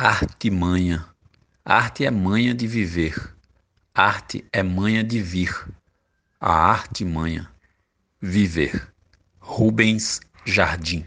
Arte manha. Arte é manha de viver. Arte é manha de vir. A arte manha. Viver. Rubens Jardim.